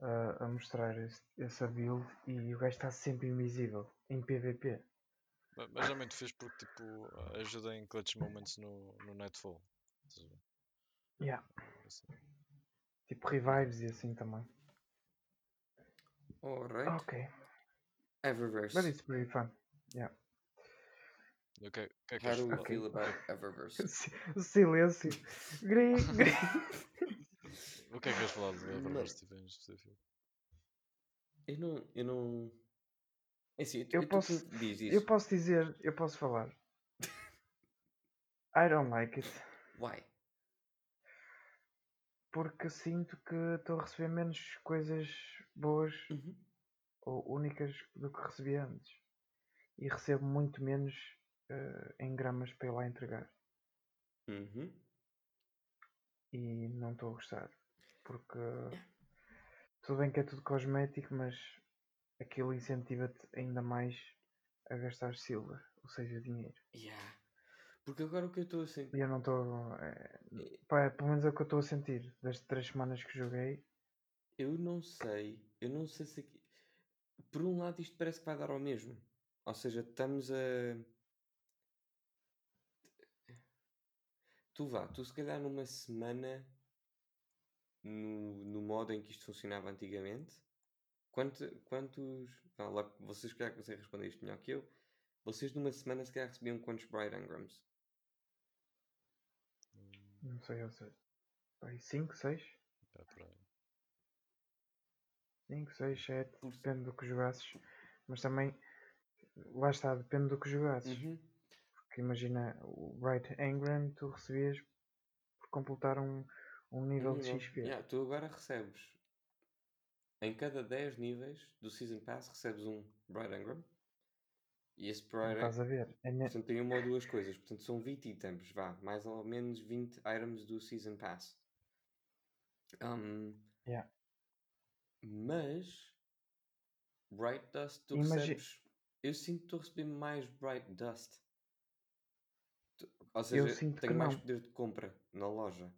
a, a mostrar esse- essa build e o gajo está sempre invisível em PVP. Ma- Mas é muito fixe porque tipo, ajuda em clutch moments no, no Nightfall. Estás a ver? Yeah. Assim. Tipo revives e assim também. Alright. Ok. Eververse. But it's pretty fun. E O que, é- o que é que How do? Ok. feel about [laughs] Eververse? Si- Silêncio. Gri, gri. O que é que queres falar do. Eververse tipo, em específico? eu não. Eu não. É assim, Eu eu posso-. Diz isso. Eu posso dizer, eu posso falar. I don't like it. Why? Porque sinto que estou a receber menos coisas boas Uhum. ou únicas do que recebia antes. E recebo muito menos eh, em gramas para ir lá entregar. Uhum. E não estou a gostar. Porque tudo bem que é tudo cosmético, mas aquilo incentiva-te ainda mais a gastar silver, ou seja, dinheiro. Yeah. Porque agora o que eu estou a sentir. E eu não estou. pá, pelo menos é o que eu estou a sentir. Das três semanas que joguei, Eu não sei. Eu não sei se aqui. Por um lado, isto parece que vai dar ao mesmo. Ou seja, estamos a. Tu vá, tu se calhar numa semana no, no modo em que isto funcionava antigamente. Quanto, quantos. Vá lá, vocês se calhar conseguem responder isto melhor que eu. Vocês numa semana se calhar recebiam quantos Bright Engrams? Hum, não sei, ou seja, 5, 6, é por aí. 5, 6, 7, Por- depende do que jogasses. Mas também, lá está, depende do que jogasses. Uhum. Porque imagina, o Bright Engram tu recebias por completar um, um nível de. XP. Yeah, tu agora recebes em cada 10 níveis do Season Pass recebes um Bright Engram e esse Bright estás a ver? É portanto tem uma ou duas coisas portanto são 20 itens vá mais ou menos 20 items do Season Pass Um, Yeah. mas Bright Dust tu recebes eu sinto que estou a receber mais Bright Dust Ou Eu seja sinto que tenho mais não. poder de compra na loja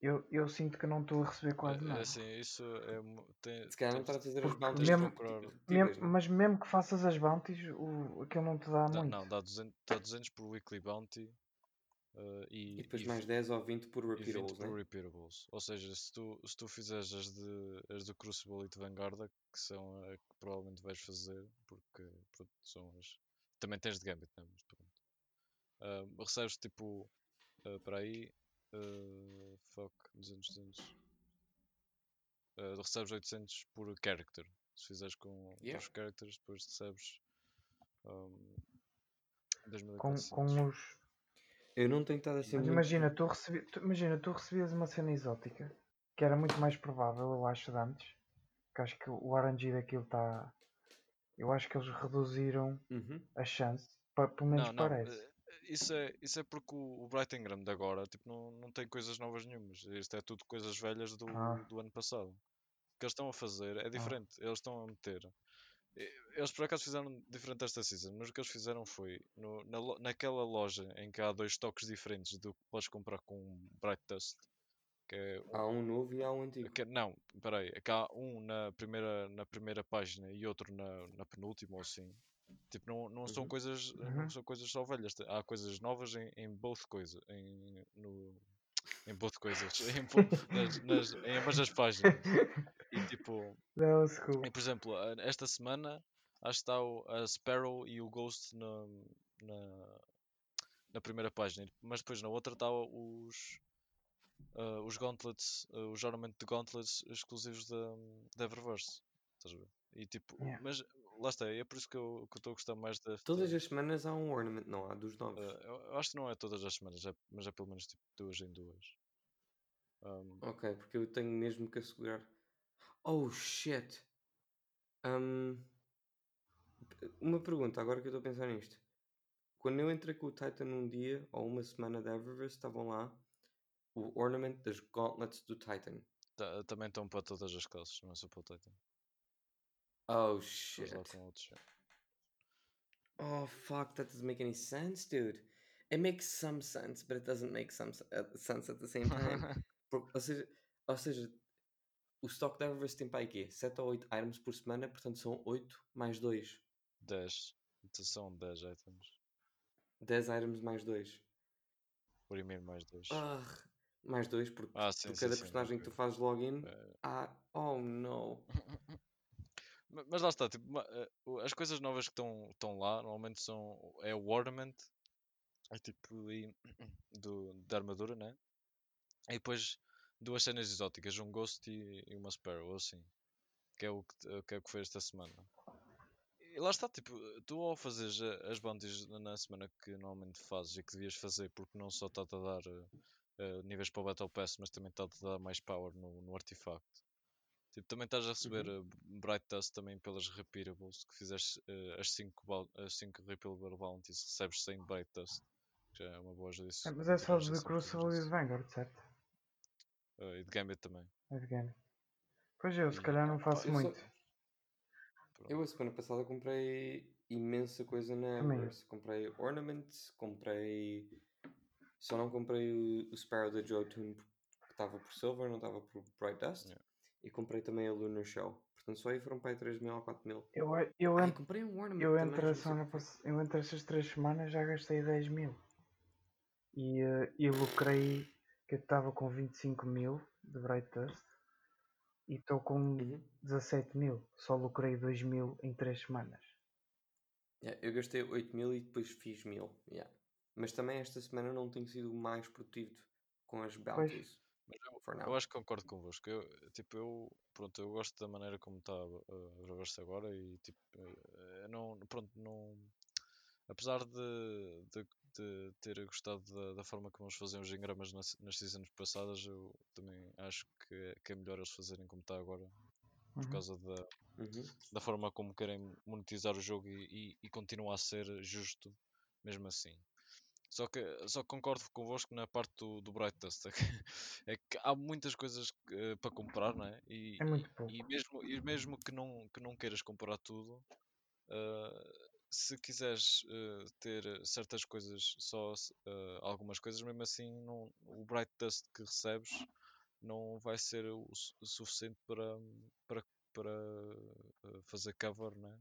Eu, eu sinto que não estou a receber quase É- é nada. assim, isso é. Tem, se calhar não estás a fazer as bounties mesmo- repetitivas, Mesmo- não é? mas mesmo que faças as bounties, o, aquilo não te dá Dá- muito. Não, dá 200, dá 200 por weekly bounty uh, e, E depois e mais 10 ou 20 por e 20 repeatables, por né? repeatables. Ou seja, se tu, se tu fizeres as, de, as do Crucible e de Vanguard, que são a que provavelmente vais fazer, porque pronto, são as. Também tens de Gambit, né? mas Ah, recebes tipo. ah, para aí. ah, fuck, 200, 200. Ah, recebes 800 por character. Se fizeres com Yeah. os characters, depois recebes. Um, Com, 2400. com os. Eu não tenho estado a ser Mas muito... imagina tu, recebi, tu- imagina, tu recebias uma cena exótica, que era muito mais provável, eu acho, de antes. Que acho que o RNG daquilo está. Eu acho que eles reduziram Uhum. a chance, pa- pelo menos Não, não, parece. Isso é, isso é porque o, o Bright Engram de agora tipo, não, não tem coisas novas nenhumas. Isto é tudo coisas velhas do, Ah. do ano passado. O que eles estão a fazer é diferente. Eles estão a meter. Eles por acaso fizeram diferente esta season, mas o que eles fizeram foi no- na naquela loja em que há dois toques diferentes do que podes comprar com Bright Dust. Que é Há um novo e há um antigo. que- não, peraí, é que há um na primeira, na primeira página e outro na, na penúltima ou assim. Tipo, não, não são Uhum. coisas Uhum. não são coisas só velhas. Há coisas novas em, em both coisas. Em, no, em both coisas. [laughs] Em, nas, nas, em ambas as páginas. E tipo, cool. e, por exemplo, esta semana acho que está o, a Sparrow e o Ghost na, na, na primeira página, mas depois na outra está os, ah, os Gauntlets, ah, os Ornament de Gauntlets exclusivos da, da Eververse. Estás a ver? E tipo, Yeah. mas lá está, é por isso que eu estou a gostar mais da. Todas da- as semanas há um ornament, não há dos novos. ah, eu, acho que não é todas as semanas, é- mas é pelo menos tipo duas em duas. Um, Ok, porque eu tenho mesmo que assegurar. Oh shit! Um, uma pergunta, agora que eu estou a pensar nisto. Quando eu entrei com o Titan um dia ou uma semana da Eververse, estavam lá o ornament das gauntlets do Titan. ta- também estão para todas as classes, não é só para o Titan. Oh shit. já. Oh fuck, that doesn't make any sense, dude. It makes some sense, but it doesn't make some uh, sense at the same time. [laughs] Por- ou, seja, ou seja, o stock da Everest tem para aí quê? 7 ou 8 items por semana, portanto são 8 mais 2. 10. Então São 10 items. 10 items mais 2. Primeiro mais 2. Ah, mais 2, porque Ah, sim, por sim, cada sim, personagem que tu fazes login Eh, há. Oh no. [laughs] Ma- Mas lá está, tipo, eh, as coisas novas que estão lá normalmente são é o ornament, é tipo aí, [clears throat] do, da armadura, né? E depois duas cenas exóticas, um Ghost e, e uma Sparrow, assim, que é o que, te- que é o que foi esta semana. E lá está, tipo, tu ao fazeres a- as bounties na- na semana que normalmente fazes e que devias fazer, porque não só está-te a dar eh, eh, níveis para o Battle Pass, mas também está-te a dar mais power no, no artefacto. Tipo, também estás a receber Uhum. eh, Bright Dust também pelas repeatables, que fizeres eh, as 5 as cinco repeatable bounties, recebes 100 Bright Dust. que Já é uma boa ajuda. É, mas é só de Crucible e de isso. Vanguard, certo? Eh, e de Gambit também. É de game. Pois eu, se E- calhar não Ah, faço eu só- muito. Pronto. Eu a semana passada comprei imensa coisa na. Everest. Comprei ornaments, comprei. Só não comprei o, o Sparrow da Jotun que estava por Silver, não estava por Bright Dust. Yeah. E comprei também a Lunar Shell. Portanto, só aí foram para aí 3 mil ou 4 mil. Eu, eu, Ai, comprei um ornament eu, também, entre semana pass- eu entre estas três semanas já gastei 10 mil. E, eh, e lucrei que eu estava com 25 mil de Bright Dust e estou com Uhum. 17 mil. Só lucrei 2 mil em 3 semanas. Yeah, eu gastei 8 mil e depois fiz mil. Yeah. Mas também esta semana não tenho sido o mais produtivo com as bounties. Mas eu, eu acho que concordo convosco. Eu, tipo, eu, pronto, eu gosto da maneira como está a, a Reverse agora e tipo, eh, eu não, pronto, não. Apesar de, de, de ter gostado da, da forma como eles faziam os engramas nas, nas seasons passadas, eu também acho que, é- que é melhor eles fazerem como está agora, por Uhum. causa da, Uhum. da forma como querem monetizar o jogo e, e, e continua a ser justo mesmo assim. Só que só que concordo convosco na parte do, do Bright Dust. É que, [laughs] é que há muitas coisas eh, para comprar, não é? E, É muito pouco. e mesmo, e mesmo que, não, que não queiras comprar tudo, eh, se quiseres eh, ter certas coisas, só algumas coisas, mesmo assim, não, o Bright Dust que recebes não vai ser o, o suficiente para, para, para fazer cover, não é?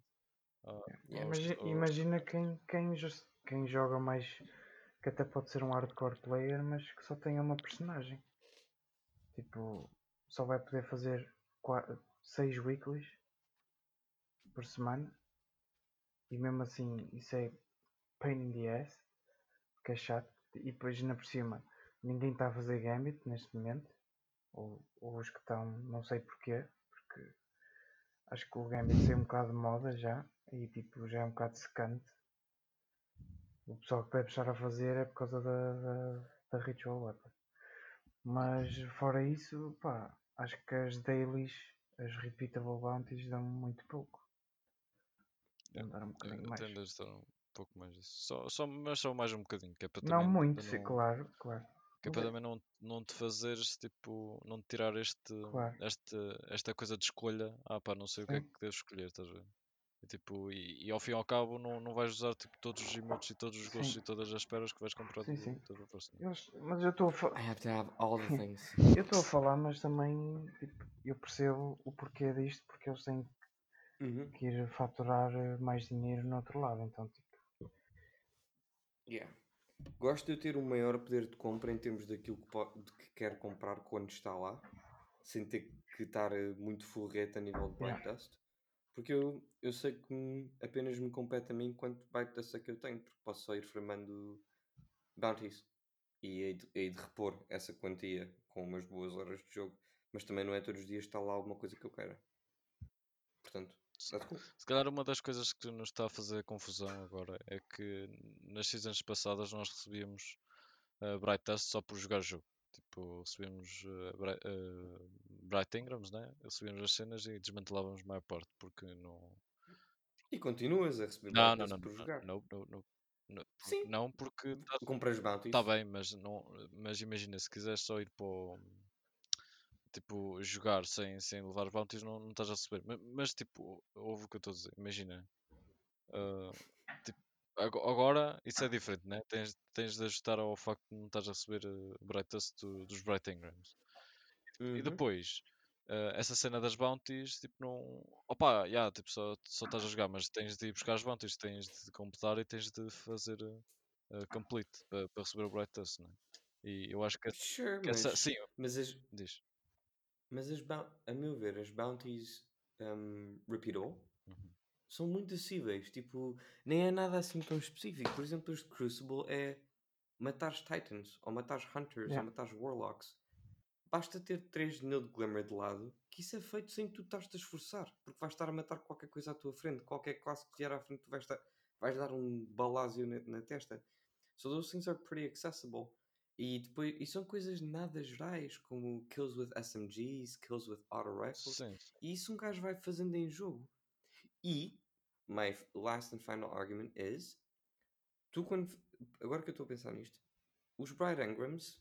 Ah, Yeah, aos- Imagi- aos- imagina quem, quem, quem joga mais, que até pode ser um hardcore player, mas que só tenha uma personagem. Tipo, só vai poder fazer 6 weeklies por semana. E mesmo assim, isso é pain in the ass, que é chato. E depois, ainda por cima, ninguém está a fazer Gambit neste momento. Ou, ou os que estão, não sei porquê, porque acho que o Gambit saiu um bocado de moda já. E tipo, já é um bocado secante. O pessoal que deve estar a fazer é por causa da, da, da Ritual Weapon. Mas fora isso, pá, acho que as dailies, as repeatable bounties dão muito pouco. Deviam dar um Eu mais. estar um pouco mais disso. Só, só, mas só mais um bocadinho, que é para Não também muito, sim, não, claro, claro. que é para também não, não te fazeres, tipo, não te tirar este, Claro. este, esta coisa de escolha. Ah pá, não sei o que é Sim. que devo escolher, estás a ver? E, tipo, e, e ao fim e ao cabo não, não vais usar tipo, todos os emotes e todos os gostos Sim. e todas as esperas que vais comprar Sim, sim. do Reverse. Eles- mas eu estou a fa- I have to have all the things. eu estou a falar, mas também tipo, eu percebo o porquê disto, porque eles têm Uhum. que ir faturar eh, mais dinheiro no outro lado. Então, tipo, Yeah. Gosto de eu ter um maior poder de compra em termos daquilo que, de que quer comprar quando está lá, sem ter que estar eh, muito forreta a nível de Yeah. Porque eu, eu sei que apenas me compete a mim quanto Bright Dust é que eu tenho, porque posso só ir farmando bounties e hei de, hei de repor essa quantia com umas boas horas de jogo, mas também não é todos os dias que está lá alguma coisa que eu queira. Portanto. Se calhar uma das coisas que nos está a fazer confusão agora é que nas seasons passadas nós recebíamos uh, Bright Dust só por jogar jogo. Tipo, recebíamos uh, Bright, uh, Bright Ingrams, né? recebíamos as cenas e desmantelávamos a maior parte porque não. E continuas a receber Não, não, não, por não, jogar. não, não, não, não, Sim. não porque Compras bounties. está bem, mas, não, mas imagina, se quiseres só ir para o. tipo, jogar sem, sem levar bounties, não, não estás a receber. Ma- Mas, tipo, ouve o que eu estou a dizer. Imagina. tipo, ago- agora isso é diferente, né? Tens, tens de ajustar ao facto de não estás a receber uh, Bright Dust do- dos Bright Engrams. E Uhum. depois, ah, essa cena das bounties, tipo, não. Opa, já, tipo, só, só estás a jogar, mas tens de ir buscar as bounties, tens de completar e tens de fazer uh, complete para receber o Bright Dust, né? E eu acho que, Sure, que essa. mas, Sim, mas, as, diz. mas as bou- a meu ver, as bounties um, repeatable Uhum. São muito acessíveis. Tipo, nem é nada assim tão específico. Por exemplo, este Crucible é matar Titans, ou matar Hunters, Yeah. ou matar Warlocks. Basta ter 3 de Nil de Glimmer de lado, que isso é feito sem tu estás a esforçar. Porque vais estar a matar qualquer coisa à tua frente. Qualquer classe que vier à frente, tu vais, estar, vais dar um balásio na, na testa. So those things are pretty accessible. E depois, e são coisas nada gerais, como kills with SMGs, kills with auto rifles. Sim. E isso um gajo vai fazendo em jogo. E, my last and final argument is, tu quando, agora que eu estou a pensar nisto, os Bright Engrams,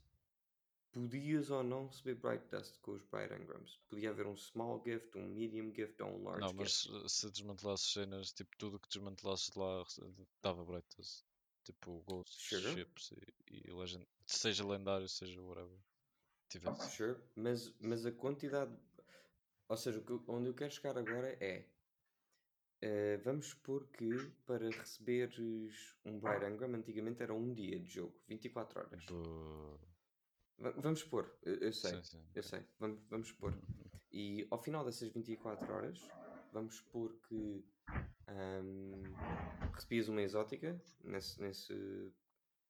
podias ou não receber Bright Dust com os Bright Engrams. Podia haver um small gift, um medium gift ou um large Não, gift. mas uh, se desmantelasses cenas, tipo, tudo que desmantelasses lá dava Bright Dust. Tipo, Ghosts, Sure. Ships e, e Legend. Seja lendário, seja whatever. Tivesse. Sure, mas, mas a quantidade. Ou seja, onde eu quero chegar agora é. Eh, vamos supor que para receberes um Bright Engram antigamente era um dia de jogo, 24 horas. Vamos supor, eu, sei, Sim, sim. eu sei, vamos, vamos supor. E ao final dessas 24 horas, vamos supor que ahm, recebias uma exótica nesse, nesse,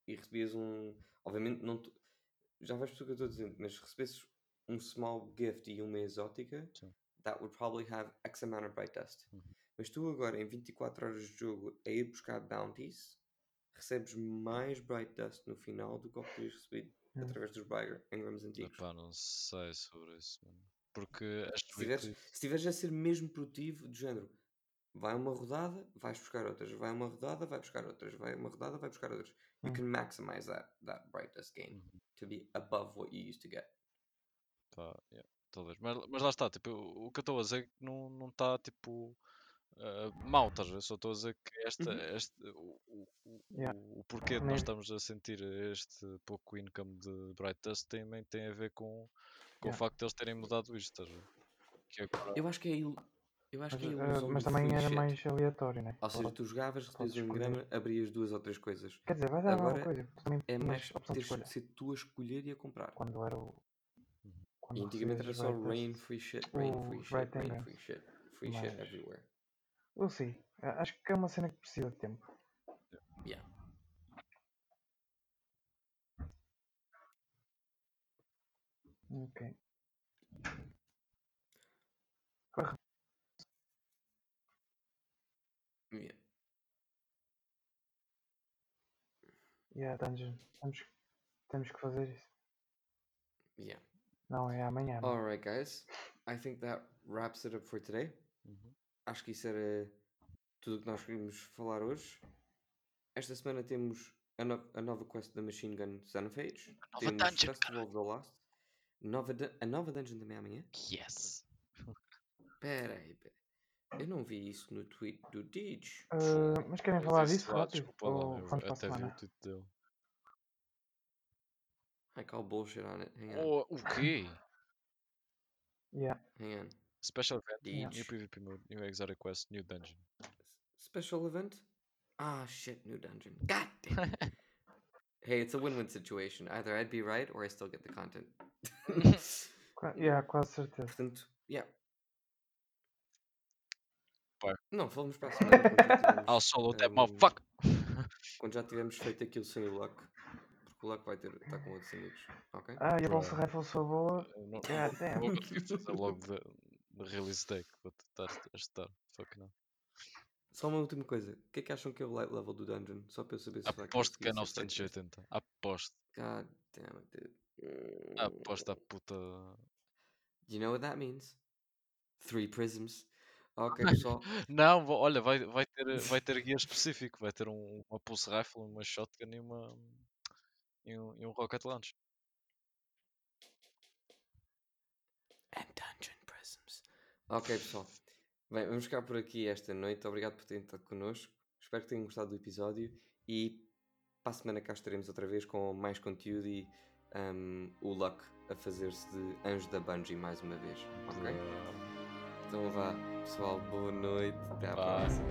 e recebias um. Obviamente, não te- já vais perceber o que eu estou dizendo, mas se recebesses um small gift e uma exótica, Sim. that would probably have X amount of bright dust. Uhum. Mas tu agora, em 24 horas de jogo, a ir buscar bounties, recebes mais bright dust no final do que o que terias recebido Hum. através dos Engrams antigos. Epá, não sei sobre isso, mano. Porque Se tiveres, weekly- se tiveres a ser mesmo produtivo, do género, vai uma rodada, vais buscar outras, vai uma rodada, vai buscar outras, vai uma rodada, vai buscar outras. You Hum. can maximize that, that bright dust gain Uhum. to be above what you used to get. Pá, yeah, talvez. Mas, mas lá está, tipo, o o que eu estou a dizer é que não está tipo ah, mau, estás a ver? Só estou a dizer que esta, Uhum. este, o, o, o- Yeah. o porquê de nós estamos a sentir este pouco income de Bright Dust também tem a ver com, com o Yeah. facto de eles terem mudado isto, estás a ver? Que agora, Eu acho que é a il- eu acho Mas, que é a ilusão mas também era mais aleatório, né? Ou seja, tu jogavas, recebias um grama, abrias duas ou três coisas. Quer dizer, vai dar a mesma Agora coisa. Também É mais opção de teres escolha. de ser tu a escolher e a comprar. Quando era o. Uhum. Quando E antigamente era só rain, free shit, rain, free shit, rain, free shit, free shit everywhere. Eu sei. Acho que é uma cena que precisa de tempo. Yeah. Ok. Corre. Yeah. Yeah, Dungeon. Temos, temos que fazer isso. Yeah. Não, é amanhã. Alright, guys. I think that wraps it up for today. Uhum. Acho que isso era tudo o que nós queríamos falar hoje. Esta semana temos a, no- a nova quest da Machine Gun Xenophage. nova temos dungeon, Festival of the Lost. Nova a nova dungeon também amanhã. Yes! Pera aí, pera. Eu não vi isso no tweet do Dig. Ah, mas querem falar isso disso lá, desculpa lá, eu a até vi o tweet dele. I call bullshit on it. Hang on. Oh, o quê? [laughs] Yeah. Hang on. Special event, Yeah. new PvP mode, new exotic quest, new dungeon. Special event? Ah, shit, new dungeon. God damn it. hey, it's a win win situation. Either I'd be right or I still get the content. Yeah, quase certeza. Portanto, yeah. Vai. Não, falamos para a semana quando I'll solo that um, motherfucker! quando já tivermos feito aquilo sem o Luck. Porque o Luck vai ter, estar com outros amigos. Ok? Ah, e a Bro. bolsa rifle foi boa. Eu não, God não damn. vou conseguir fazer de release que vou tentar ajustar. Fuck não. Só uma última coisa. O que é que acham que é o light level do dungeon? Só para eu saber se Aposto que é conseguir ser feito. 980. Aposto. God damn it, dude. Aposto a puta. You know what that means? Three prisms. Ok, [laughs] pessoal. Não, olha, vai, vai, ter, vai ter guia específico. Vai ter um, uma pulse rifle, uma shotgun e, uma, e, um, e um rocket launch. Ok, pessoal. Bem, vamos ficar por aqui esta noite. Obrigado por terem estado connosco. Espero que tenham gostado do episódio e para a semana cá estaremos outra vez com mais conteúdo e um, o Luck a fazer-se de anjo da Bungie mais uma vez. Ok? Então vá, pessoal. Boa noite. Até à próxima.